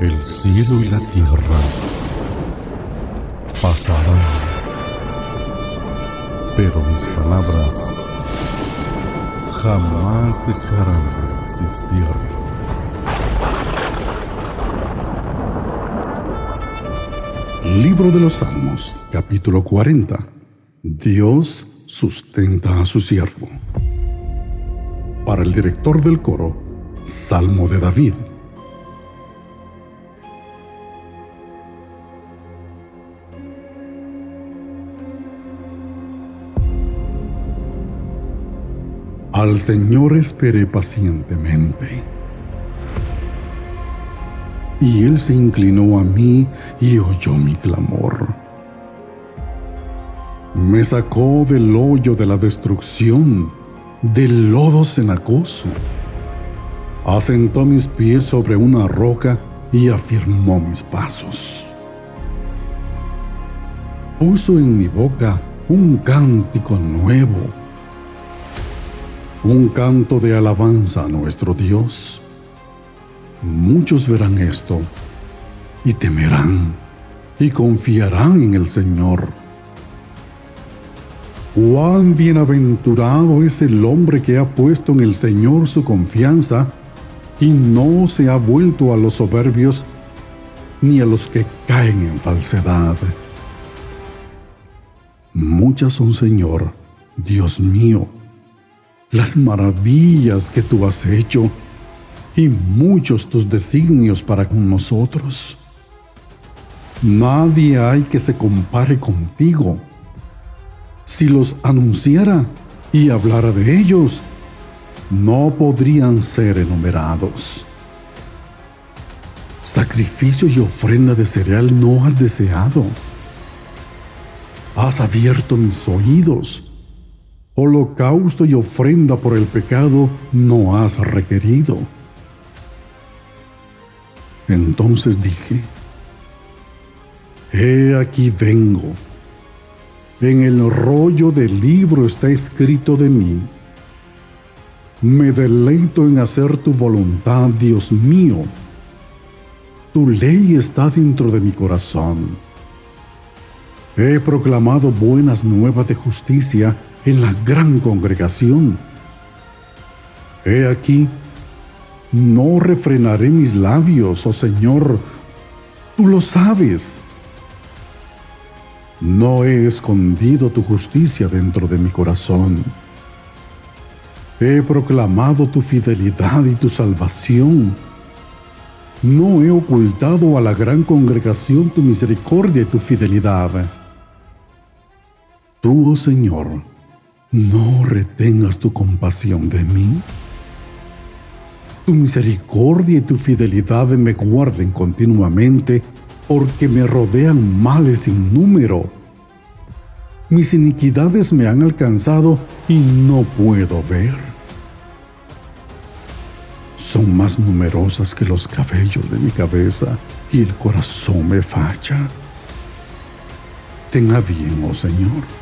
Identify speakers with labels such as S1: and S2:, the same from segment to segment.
S1: El cielo y la tierra pasarán, pero mis palabras jamás dejarán de existir.
S2: Libro de los Salmos, capítulo 40. Dios sustenta a su siervo. Para el director del coro, Salmo de David. Al Señor esperé pacientemente. Y Él se inclinó a mí y oyó mi clamor. Me sacó del hoyo de la destrucción, del lodo cenagoso. Asentó mis pies sobre una roca y afirmó mis pasos. Puso en mi boca un cántico nuevo un canto de alabanza a nuestro Dios. Muchos verán esto y temerán y confiarán en el Señor. Cuán bienaventurado es el hombre que ha puesto en el Señor su confianza y no se ha vuelto a los soberbios ni a los que caen en falsedad. Muchas son, Señor, Dios mío, las maravillas que tú has hecho y muchos tus designios para con nosotros. Nadie hay que se compare contigo. Si los anunciara y hablara de ellos, no podrían ser enumerados. Sacrificio y ofrenda de cereal no has deseado. Has abierto mis oídos holocausto y ofrenda por el pecado no has requerido. Entonces dije, He aquí vengo. En el rollo del libro está escrito de mí. Me deleito en hacer tu voluntad, Dios mío. Tu ley está dentro de mi corazón. He proclamado buenas nuevas de justicia en la gran congregación. He aquí, no refrenaré mis labios, oh Señor, tú lo sabes. No he escondido tu justicia dentro de mi corazón. He proclamado tu fidelidad y tu salvación. No he ocultado a la gran congregación tu misericordia y tu fidelidad. Tú, oh Señor, no retengas tu compasión de mí. Tu misericordia y tu fidelidad me guarden continuamente, porque me rodean males sin número. Mis iniquidades me han alcanzado y no puedo ver. Son más numerosas que los cabellos de mi cabeza y el corazón me falla. Tenga bien, oh Señor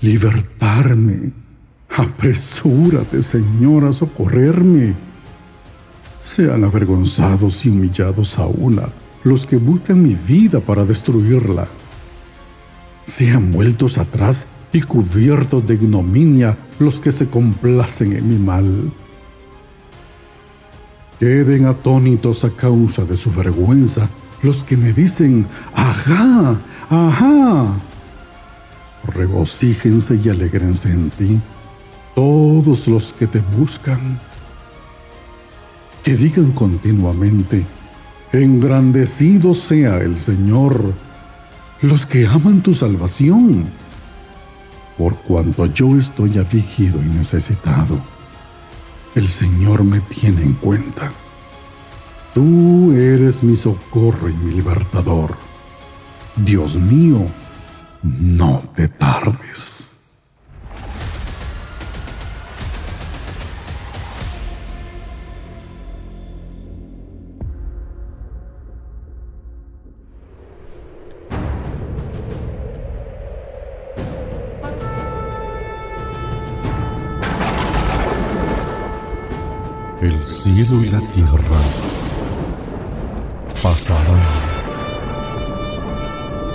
S2: libertarme. Apresúrate, Señor, a socorrerme. Sean avergonzados y humillados a una los que buscan mi vida para destruirla. Sean vueltos atrás y cubiertos de ignominia los que se complacen en mi mal. Queden atónitos a causa de su vergüenza los que me dicen, ajá, ajá regocíjense y alegrense en ti todos los que te buscan. Que digan continuamente, engrandecido sea el Señor, los que aman tu salvación, por cuanto yo estoy afligido y necesitado. El Señor me tiene en cuenta. Tú eres mi socorro y mi libertador. Dios mío, no te tardes.
S1: El cielo y la tierra pasarán,